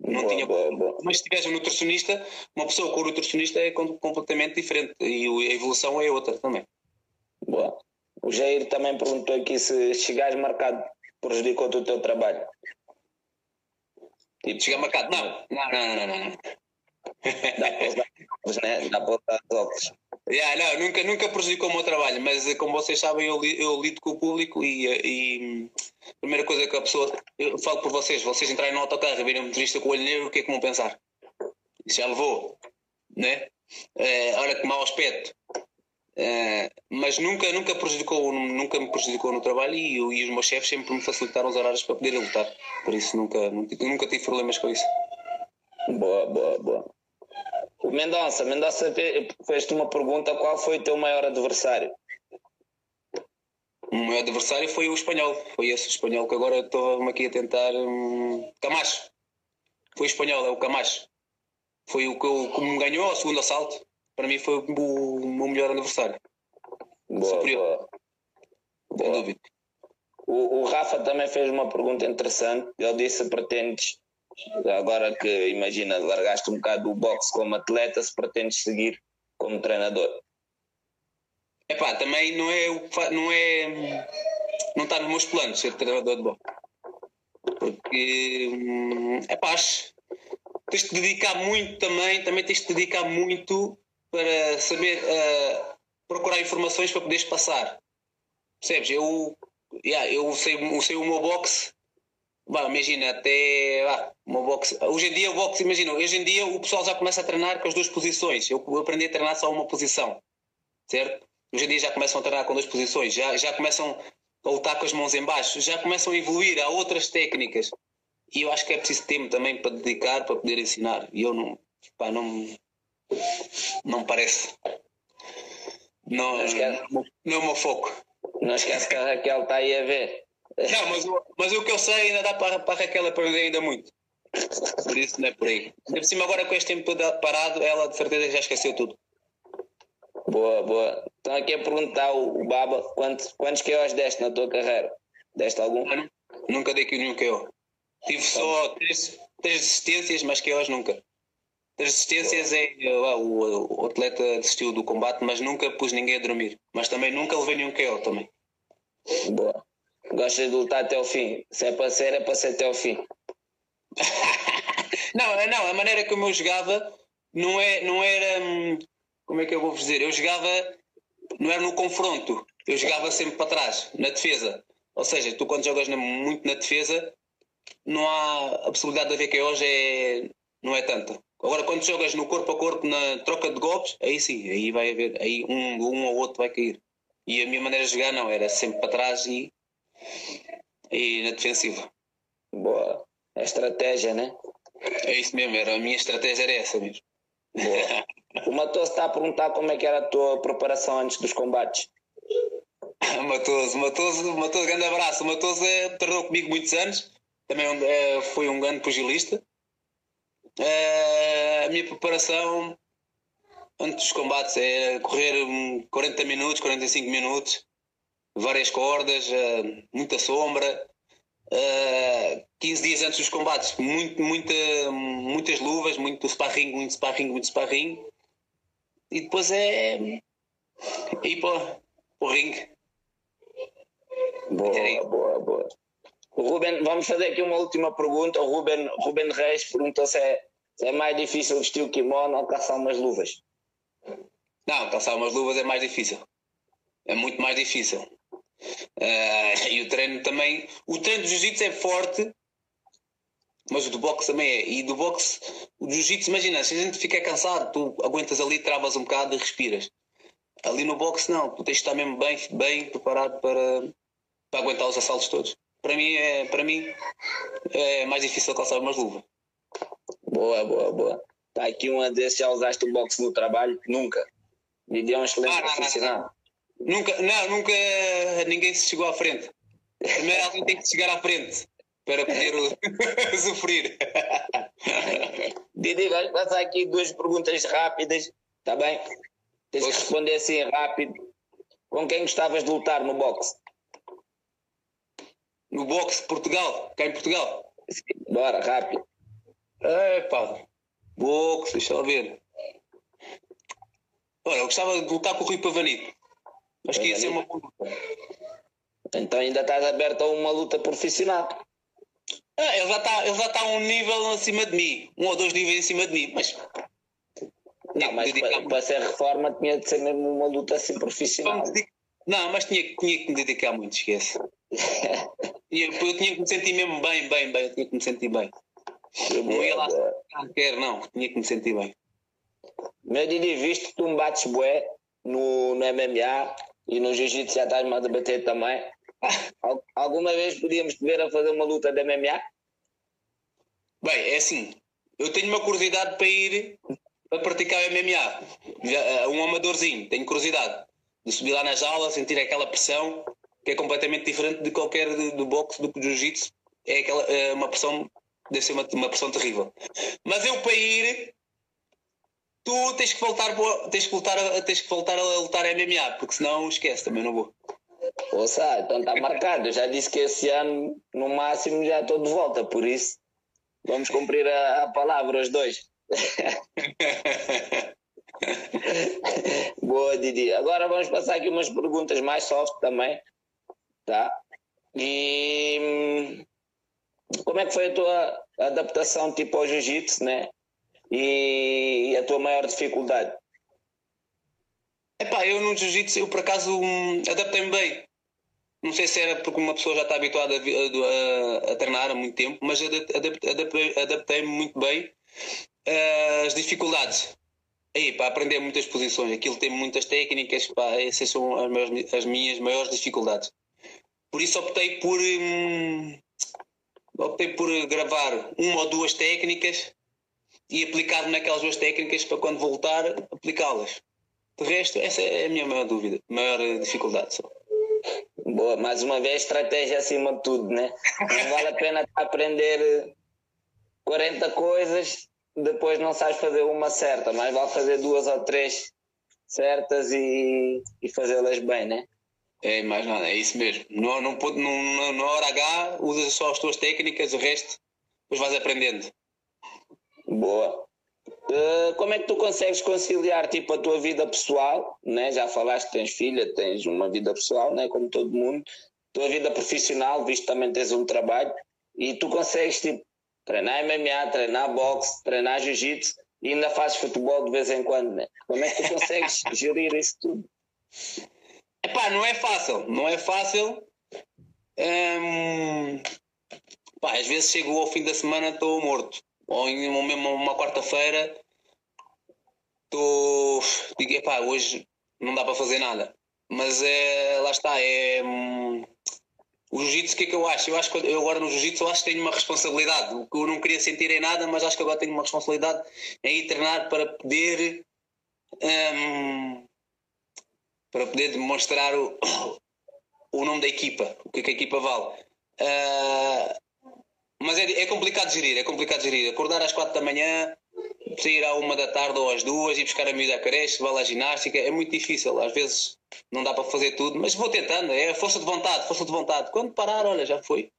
Speaker 2: Não boa, tinha boa, boa. Mas se tiveres um nutricionista, uma pessoa com um nutricionista é completamente diferente e a evolução é outra também.
Speaker 3: Boa. O Jair também perguntou aqui se chegares marcado prejudicou-te o teu trabalho.
Speaker 2: Tipo, chegar marcado? Não, não, não, não, não. não.
Speaker 3: Dá para usar óculos, né? Dá para usar os óculos.
Speaker 2: Yeah, não, nunca, nunca prejudicou o meu trabalho, mas eh, como vocês sabem, eu, eu lido com o público e, eh, e a primeira coisa que a pessoa. Eu falo por vocês, vocês entrarem no autocarro e virem um motorista com o olho negro, o que é que vão pensar? Isso já levou, né? É, olha que mau aspecto. É, mas nunca, nunca, prejudicou, nunca me prejudicou no trabalho e, e os meus chefes sempre me facilitaram os horários para poder lutar. Por isso nunca, nunca, nunca tive problemas com isso.
Speaker 3: Boa, boa, boa. O Mendonça, Mendonça fez-te uma pergunta: qual foi o teu maior adversário?
Speaker 2: O meu adversário foi o espanhol, foi esse espanhol que agora estou aqui a tentar. Um, Camacho. Foi o espanhol, é o Camacho. Foi o que, que me ganhou ao segundo assalto. Para mim foi o, meu melhor adversário.
Speaker 3: Boa, Superior.
Speaker 2: Boa. Sem dúvida.
Speaker 3: O, o Rafa também fez uma pergunta interessante. Ele disse: pretendes, agora que imagina, largaste um bocado o boxe como atleta, se pretendes seguir como treinador.
Speaker 2: Epá, também não é o não é não está nos meus planos ser treinador de boxe. Porque é pá, tens de dedicar muito também, também tens de dedicar muito para saber uh, procurar informações para poderes passar. Percebes? Eu yeah, eu sei, eu sei o meu boxe. Bah, imagina, até uma boxe. Hoje em dia o boxe, imagina, hoje em dia o pessoal já começa a treinar com as duas posições. Eu aprendi a treinar só uma posição, certo? Hoje em dia já começam a treinar com duas posições, já, já começam a lutar com as mãos em baixo, já começam a evoluir a outras técnicas. E eu acho que é preciso tempo também para dedicar, para poder ensinar. E eu não, pá, não, não parece. Não, não, não é o meu foco.
Speaker 3: Não esquece que a Raquel está aí a ver.
Speaker 2: Não, mas, mas o que eu sei ainda dá para, para a Raquel aprender ainda muito. Por isso não é por aí. Por cima, agora com este tempo parado, ela de certeza já esqueceu tudo.
Speaker 3: Boa, boa. Estão aqui a perguntar o, Baba quantos, quantos KOs deste na tua carreira? Deste algum?
Speaker 2: Não, nunca dei nenhum KO. Tive só três, três desistências, mas KOs nunca. Três desistências é o, o, atleta desistiu do combate, mas nunca pus ninguém a dormir. Mas também nunca levei nenhum KO também.
Speaker 3: Boa. Gostas de lutar até o fim. Se é para ser, é para ser até o fim.
Speaker 2: não, é, não, a maneira como eu jogava não, é, não era. Hum, como é que eu vou dizer? Eu jogava. Não era no confronto. Eu jogava sempre para trás, na defesa. Ou seja, tu quando jogas muito na defesa, não há a possibilidade de haver que hoje é, não é tanta. Agora, quando jogas no corpo a corpo, na troca de golpes, aí sim, aí vai haver, aí um, um ou outro vai cair. E a minha maneira de jogar não, era sempre para trás e, e na defensiva.
Speaker 3: Boa. É estratégia, né?
Speaker 2: É isso mesmo, era, a minha estratégia era essa mesmo.
Speaker 3: Boa. o Matoso está a perguntar como é que era a tua preparação antes dos combates.
Speaker 2: Matoso, Matoso, Matoso, grande abraço. O Matoso é, treinou comigo muitos anos, também é, foi um grande pugilista. É, a minha preparação antes dos combates é correr 40 minutos, 45 minutos, várias cordas, uh, muita sombra. Uh, eh, 15 dias antes dos combates, muito, muita, muitas luvas, muito sparring, muito sparring, muito sparring. E depois é ir para, o ringue.
Speaker 3: Boa, boa, boa. Ruben, vamos fazer aqui uma última pergunta. O Ruben, Ruben Reis perguntou se é, se é mais difícil vestir o kimono ou calçar umas luvas.
Speaker 2: Não, calçar umas luvas é mais difícil. É muito mais difícil. Uh, e o treino também. O treino do jiu-jitsu é forte, mas o do boxe também é. E do boxe, o jiu-jitsu, imagina, se a gente fica cansado, tu aguentas ali, travas um bocado e respiras. Ali no boxe, não, tu tens de estar mesmo bem, bem preparado para, para aguentar os assaltos todos. Para mim, é, para mim é mais difícil calçar umas luvas.
Speaker 3: Boa, boa, boa. Está aqui uma desses, já usaste o boxe no trabalho? Nunca. Me é um excelente ah, profissional.
Speaker 2: Nunca, não, nunca ninguém se chegou à frente. Primeiro alguém tem que chegar à frente para poder sofrer.
Speaker 3: Didi, vamos passar aqui duas perguntas rápidas, está bem? Tens que responder assim rápido. Com quem gostavas de lutar no boxe?
Speaker 2: No boxe, Portugal, cá em Portugal.
Speaker 3: Sim, bora, rápido.
Speaker 2: É pá, boxe, deixa eu ver. Olha, eu gostava de lutar com o Rui Pavanito. Acho que ia ser uma boa luta.
Speaker 3: Então ainda estás aberto a uma luta profissional.
Speaker 2: Ah, ele já está ele já tá um nível acima de mim, um ou dois níveis acima de mim, mas.
Speaker 3: Não, mas para, para, ser reforma tinha de ser mesmo uma luta assim profissional.
Speaker 2: Não, mas tinha, tinha que me dedicar muito, esquece. eu, eu tinha que me sentir mesmo bem, bem, bem, eu tinha que me sentir bem. Eu não ia lá não quer, não, tinha que me sentir bem.
Speaker 3: Meu Didi, visto que tu me bates bué no, no MMA e no Jiu-Jitsu já estás mais a bater também, alguma vez podíamos te ver a fazer uma luta de MMA?
Speaker 2: Bem, é assim, eu tenho uma curiosidade para ir a praticar MMA, eh, um amadorzinho, tenho curiosidade de subir lá na jaula, sentir aquela pressão que é completamente diferente de qualquer do boxe, do jiu-jitsu, é aquela, é uma pressão, deve ser uma, uma pressão terrível. Mas eu para ir tu tens que voltar, tens que voltar, a, tens que voltar a lutar MMA, porque senão esquece, também não vou.
Speaker 3: Ouça, então está marcado. Eu já disse que esse ano, no máximo, já estou de volta, por isso vamos cumprir a, a palavra, os dois. Boa, Didi. Agora vamos passar aqui umas perguntas mais soft também. Tá? E hum, como é que foi a tua adaptação tipo ao jiu-jitsu, né? E, a tua maior dificuldade?
Speaker 2: Epá, eu no jiu-jitsu, eu por acaso um, adaptei-me bem. Não sei se era porque uma pessoa já está habituada a, a, a treinar há muito tempo, mas adaptei-me adaptei muito bem uh, as dificuldades. Aí, para aprender muitas posições, aquilo tem muitas técnicas, pá, essas são as, as minhas maiores dificuldades. Por isso optei por hum, optei por gravar uma ou duas técnicas e aplicar naquelas duas técnicas para quando voltar aplicá-las. De resto, essa é a minha maior dúvida, maior dificuldade. Só.
Speaker 3: Boa, mais uma vez, estratégia acima de tudo, né? Não vale a pena aprender 40 coisas, depois não sabes fazer uma certa, mas vale fazer duas ou três certas e, e fazê-las bem, né?
Speaker 2: É, mais nada, é isso mesmo. No, no, no, na hora H, usas só as tuas técnicas, o resto depois vais aprendendo.
Speaker 3: Boa. Uh, como é que tu consegues conciliar tipo a tua vida pessoal, né? Já falaste que tens filha, tens uma vida pessoal, né? Como todo mundo, tua vida profissional, visto também tens um trabalho, e tu consegues tipo treinar MMA, treinar boxe, treinar jiu-jitsu e ainda fazes futebol de vez em quando, né? Como é que tu consegues gerir isso tudo?
Speaker 2: Epá, não é fácil, não é fácil. Hum, às vezes chego ao fim da semana estou morto. Ou, em, ou mesmo uma quarta-feira estou. Digo, epá, hoje não dá para fazer nada. Mas é, lá está, é. Hum, o jiu-jitsu, o que é que eu acho? Eu acho que eu agora no jiu-jitsu acho que tenho uma responsabilidade. O que eu não queria sentir em nada, mas acho que agora tenho uma responsabilidade em ir treinar para poder. Hum, para poder demonstrar o, o nome da equipa, o que, é a equipa vale. Uh, mas é, é complicado gerir, é complicado gerir. Acordar às quatro da manhã, sair à uma da tarde ou às duas e buscar a miúda a creche, vai à ginástica, é muito difícil. Às vezes não dá para fazer tudo, mas vou tentando, é força de vontade, força de vontade. Quando parar, olha, já foi.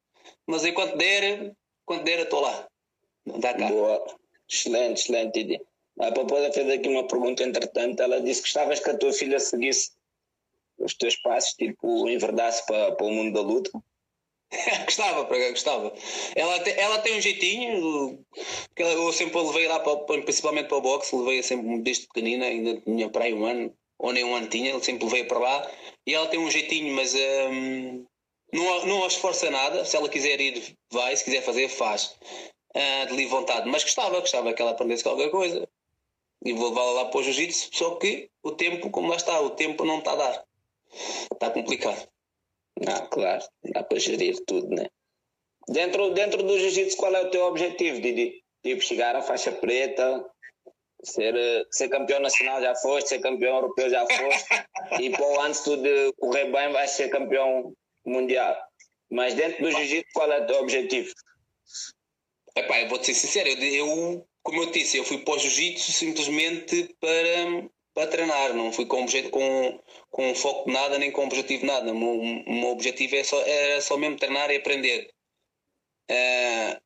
Speaker 2: Mas enquanto der, quando der, estou lá.
Speaker 3: Dá cá. Boa. Excelente, excelente ideia. A Papoda fez aqui uma pergunta, entretanto, ela disse que gostavas que a tua filha seguisse os teus passos, tipo, enverdasse para, para o mundo da luta?
Speaker 2: gostava, gostava. Ela, te, ela tem um jeitinho, que eu sempre levei lá, para, principalmente para o boxe, levei sempre desde pequenina, ainda tinha para aí um ano, ou nem um ano tinha, sempre levei para lá, e ela tem um jeitinho, mas hum, não, não a esforça nada, se ela quiser ir, vai, se quiser fazer, faz, uh, de livre vontade, mas gostava, gostava que ela aprendesse qualquer coisa, e vou levá-la lá para o jiu-jitsu, só que o tempo, como lá está, o tempo não está a dar. Está complicado.
Speaker 3: Ah, claro, dá para gerir tudo, né? Dentro, dentro do jiu-jitsu, qual é o teu objetivo, Didi? Tipo, chegar à faixa preta, ser, ser campeão nacional já foste, ser campeão europeu já foste, e pô, antes de correr bem, vais ser campeão mundial. Mas dentro do jiu-jitsu, qual é o teu objetivo?
Speaker 2: Epá, eu vou-te ser sincero, eu, eu, como eu disse, eu fui para o jiu-jitsu simplesmente para para treinar, não fui com, com, com foco de nada nem com objetivo de nada. O meu, o meu objetivo é só, era só mesmo treinar e aprender. Uh,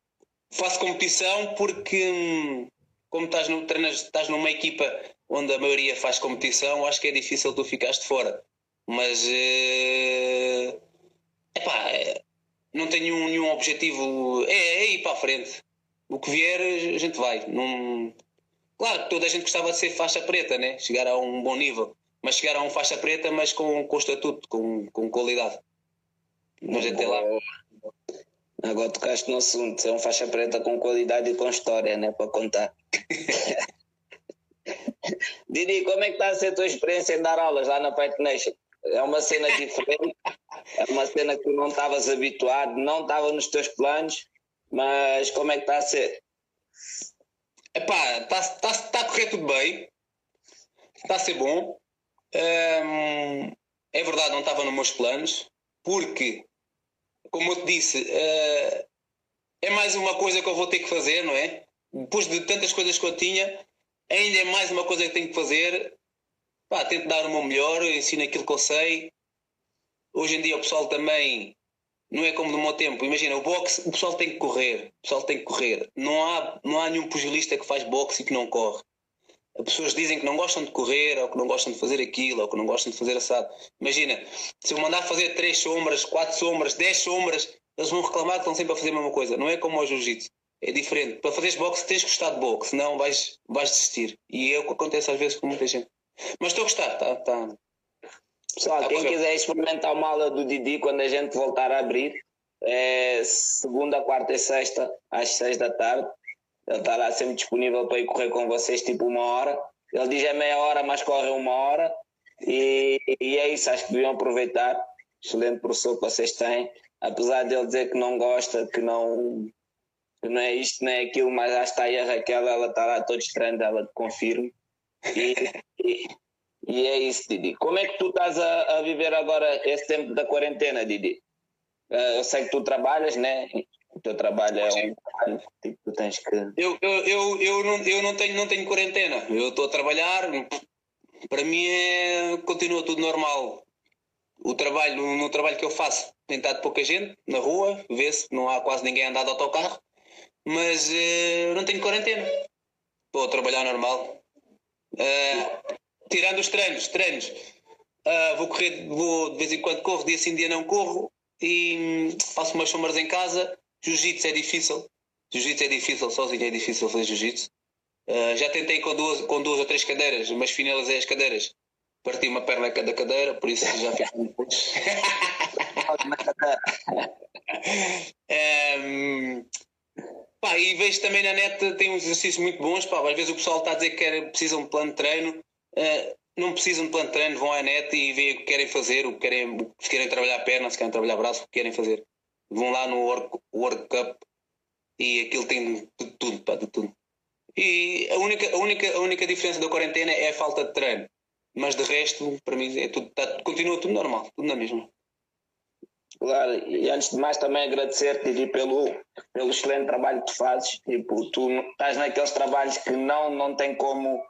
Speaker 2: faço competição porque, como estás, no, treinas, estás numa equipa onde a maioria faz competição, acho que é difícil tu ficares de fora. Mas, uh, epá, não tenho nenhum, nenhum objetivo. É, é ir para a frente. O que vier, a gente vai. Não, Claro que toda a gente gostava de ser faixa preta, né? chegar a um bom nível, mas chegar a um faixa preta, mas com, com estatuto, com, com qualidade. Mas até lá.
Speaker 3: Agora tocaste no assunto, ser um faixa preta com qualidade e com história, né? Para contar. Didi, como é que está a ser a tua experiência em dar aulas lá na Fight Nation? É uma cena diferente, é uma cena que tu não estavas habituado, não estava nos teus planos, mas como é que está a ser?
Speaker 2: Epá, está tá, tá a correr tudo bem, está a ser bom. Hum, é verdade, não estava nos meus planos, porque, como eu te disse, uh, é mais uma coisa que eu vou ter que fazer, não é? Depois de tantas coisas que eu tinha, ainda é mais uma coisa que tenho que fazer. Pá, tento dar o meu melhor, ensino aquilo que eu sei. hoje em dia o pessoal também não é como no meu tempo. Imagina, o boxe, o pessoal tem que correr. O pessoal tem que correr. Não há, não há nenhum pugilista que faz boxe e que não corre. As pessoas dizem que não gostam de correr, ou que não gostam de fazer aquilo, ou que não gostam de fazer assado. Imagina, se eu mandar fazer três sombras, quatro sombras, dez sombras, eles vão reclamar que estão sempre a fazer a mesma coisa. Não é como o jiu-jitsu. É diferente. Para fazeres boxe tens que gostar de boxe, senão vais, vais desistir. E é o que acontece às vezes com muita gente. Mas estou a gostar, tá, tá.
Speaker 3: Pessoal, tá quem quiser experimentar uma aula do Didi quando a gente voltar a abrir, é segunda, quarta e sexta, às seis da tarde. Ele está lá sempre disponível para ir correr com vocês, tipo uma hora. Ele diz é meia hora, mas corre uma hora. E, e é isso, acho que deviam aproveitar. Excelente professor que vocês têm. Apesar de ele dizer que não gosta, que não, que não é isto, não é aquilo, mas acho que está aí a Raquel, ela está lá toda estranha, ela confirma. E, e, é isso, Didi. Como é que tu estás a, a viver agora esse tempo da quarentena, Didi? Uh, eu sei que tu trabalhas, né? O teu trabalho é um trabalho tipo, tu tens que.
Speaker 2: Eu, eu, eu, eu, não, eu não, tenho, não tenho quarentena. Eu estou a trabalhar, para mim é, continua tudo normal. O trabalho, no, trabalho que eu faço, tem estado pouca gente na rua, vê-se, não há quase ninguém a andar de autocarro, mas uh, não tenho quarentena. Estou a trabalhar normal. Uh, tirando os treinos, treinos. Uh, vou correr, vou de vez em quando corro, dia sim, dia não corro e hum, faço umas sombras em casa Jiu-jitsu é difícil. Jiu-jitsu é difícil, sozinho é difícil fazer jiu-jitsu. Uh, já tentei com duas, com duas ou três cadeiras, mas finalizei as cadeiras. Parti uma perna a cada cadeira, por isso já fiz muitos. um, pá, e vejo também na net tem uns exercícios muito bons. Pá, às vezes o pessoal está a dizer que quer, precisam de plano de treino. Uh, não precisam de plano de treino, vão à net e veem o que querem fazer, o que querem, se querem trabalhar perna, se querem trabalhar braço, o que querem fazer vão lá no World, World Cup e aquilo tem de tudo, pá, de tudo. E a única, a, única, a única diferença da quarentena é a falta de treino. Mas de resto, para mim, é tudo, tá, continua tudo normal, tudo na mesma.
Speaker 3: Claro, e antes de mais também agradecer-te pelo, pelo excelente trabalho que tu fazes. Tipo, tu estás naqueles trabalhos que não, não tem como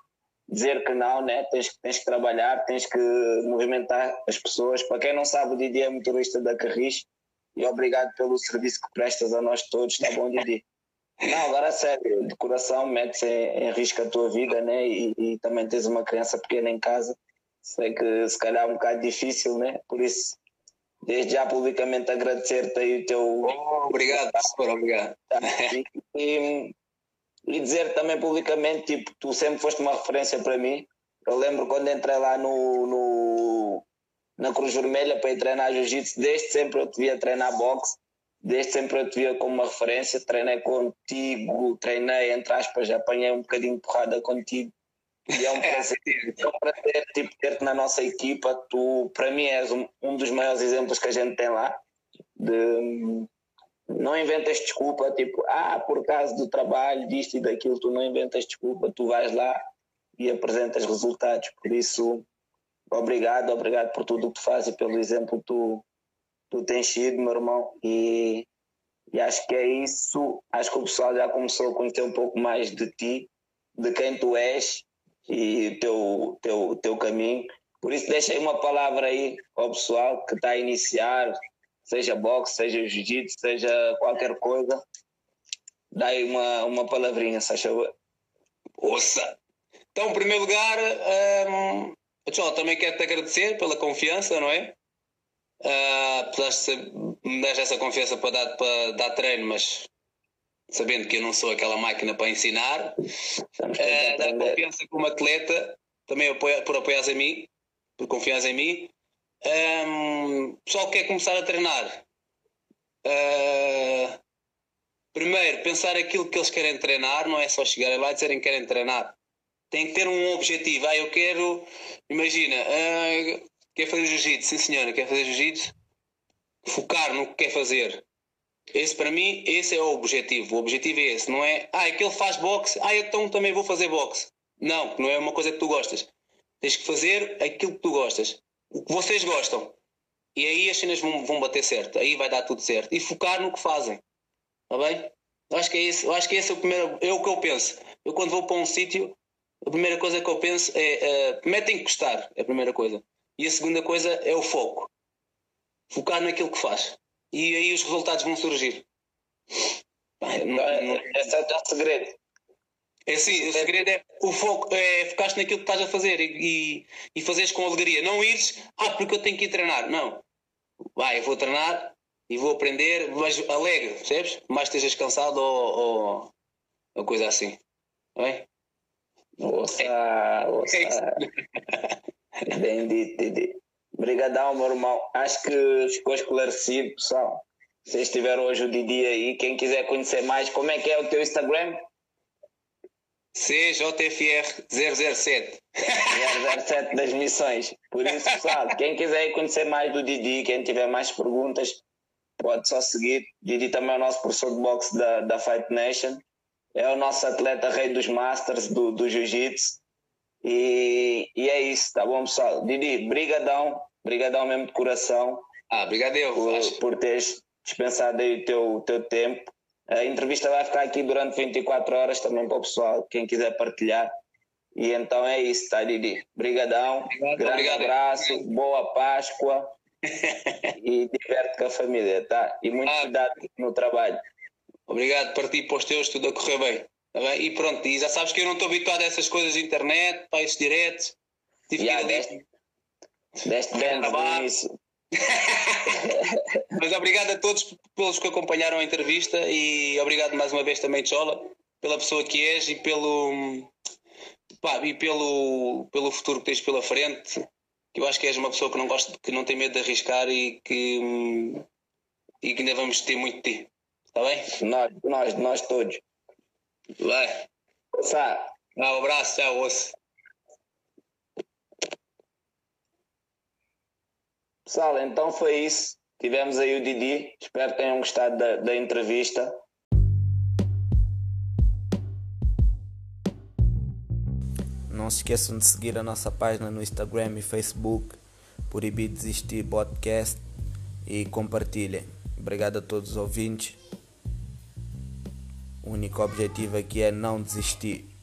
Speaker 3: dizer que não, né? tens, tens que trabalhar, tens que movimentar as pessoas. Para quem não sabe, o Didi é motorista da Carris e obrigado pelo serviço que prestas a nós todos, tá bom, Didi? Não, agora sério, de coração metes em, em risco a tua vida, né? E, e, também tens uma criança pequena em casa. Sei que se calhar é um bocado difícil, né? Por isso, desde já publicamente agradecer-te aí o teu.
Speaker 2: Oh, obrigado, super obrigado.
Speaker 3: E, e dizer também publicamente, tipo, tu sempre foste uma referência para mim. Eu lembro quando entrei lá no, no na Cruz Vermelha para ir treinar jiu-jitsu. Desde sempre eu te via treinar boxe, desde sempre eu te via como uma referência. Treinei contigo, treinei, entre aspas, apanhei um bocadinho de porrada contigo. E é um prazer, é um prazer tipo, ter-te na nossa equipa. Tu, para mim, és um, um dos maiores exemplos que a gente tem lá. De, não inventas desculpa, tipo, ah, por causa do trabalho, disto e daquilo, tu não inventas desculpa, tu vais lá e apresentas resultados. Por isso, obrigado, obrigado por tudo o que tu fazes e pelo exemplo que tu, tu tens sido, meu irmão. E, e acho que é isso. Acho que o pessoal já começou a conhecer um pouco mais de ti, de quem tu és e teu, teu, teu caminho. Por isso, deixei uma palavra aí ao pessoal que está a iniciar, seja boxe, seja jiu-jitsu, seja qualquer coisa. Dá aí uma, uma palavrinha, se achou.
Speaker 2: Ouça! Então, em primeiro lugar, hum, Pessoal, também quero te agradecer pela confiança, não é? Uh, me dar essa confiança para dar, para dar treino, mas sabendo que eu não sou aquela máquina para ensinar, uh, dar confiança como atleta, também apoia, por apoiar em mim, por confiar em mim. Um, pessoal que quer começar a treinar, uh, primeiro pensar aquilo que eles querem treinar, não é só chegarem lá e dizerem que querem treinar tem que ter um objetivo. Ah, eu quero, imagina, uh, quer fazer jiu-jitsu, sim senhora, quer fazer jiu-jitsu, focar no que quer fazer. Esse para mim, esse é o objetivo. O objetivo é esse, não é, ah, aquele faz boxe, ah, então também vou fazer boxe. Não, não é uma coisa que tu gostas. Tens que fazer aquilo que tu gostas, o que vocês gostam. E aí as cenas vão, vão bater certo, aí vai dar tudo certo. E focar no que fazem. Está bem? Eu acho que é isso, eu acho que esse é o primeiro, é o que eu penso. Eu quando vou para um sítio, a primeira coisa que eu penso é uh, primeiro que gostar, é a primeira coisa. E a segunda coisa é o foco. focar naquilo que faz. E aí os resultados vão surgir.
Speaker 3: Não, não, esse é o segredo.
Speaker 2: É sim, o segredo é o foco, é focar naquilo que estás a fazer e, e, e fazeres com alegria. Não ires, ah, porque eu tenho que ir treinar. Não. Vai, eu vou treinar e vou aprender, mas alegre, percebes? Mais estejas cansado ou, ou, ou coisa assim. Não é?
Speaker 3: Nossa, nossa. É Bem dito, Didi. Obrigadão, meu irmão. Acho que ficou esclarecido, pessoal. Vocês tiveram hoje o Didi aí. Quem quiser conhecer mais, como é que é o teu Instagram?
Speaker 2: CJFR007.
Speaker 3: 007 das missões. Por isso, pessoal, quem quiser conhecer mais do Didi, quem tiver mais perguntas, pode só seguir. Didi também é o nosso professor de boxe da, da Fight Nation. É o nosso atleta rei dos Masters do, do Jiu-Jitsu. E, e é isso, tá bom, pessoal? Didi, brigadão. Brigadão mesmo de coração.
Speaker 2: Ah, obrigado eu.
Speaker 3: Por, por teres dispensado aí o teu, teu tempo. A entrevista vai ficar aqui durante 24 horas também para o pessoal, quem quiser partilhar. E então é isso, tá, Didi? Obrigadão.
Speaker 2: Obrigado,
Speaker 3: Grande
Speaker 2: obrigado.
Speaker 3: abraço, boa Páscoa e diverte com a família, tá? E muito
Speaker 2: Ah.
Speaker 3: cuidado no trabalho.
Speaker 2: Obrigado por ti para os teus, tudo a correr bem. Tá bem? E pronto, e já sabes que eu não estou habituado a essas coisas de internet, para esses diretos. Tive que ir
Speaker 3: deste, deste bem no
Speaker 2: Trabalho.
Speaker 3: início.
Speaker 2: Mas obrigado a todos pelos que acompanharam a entrevista e obrigado mais uma vez também, Chola, pela pessoa que és e pelo, pá, e pelo, pelo futuro que tens pela frente. Eu acho que és uma pessoa que não, gosta, que não tem medo de arriscar e que, e que ainda vamos ter muito de ti. Está bem?
Speaker 3: Nós, nós, nós todos.
Speaker 2: Vai.
Speaker 3: Sá,
Speaker 2: Um abraço, tchau, osso.
Speaker 3: Pessoal, então foi isso. Tivemos aí o Didi. Espero que tenham gostado da, da entrevista.
Speaker 1: Não se esqueçam de seguir a nossa página no Instagram e Facebook, Proibir Desistir Podcast e compartilhem. Obrigado a todos os ouvintes. O único objetivo aqui é não desistir.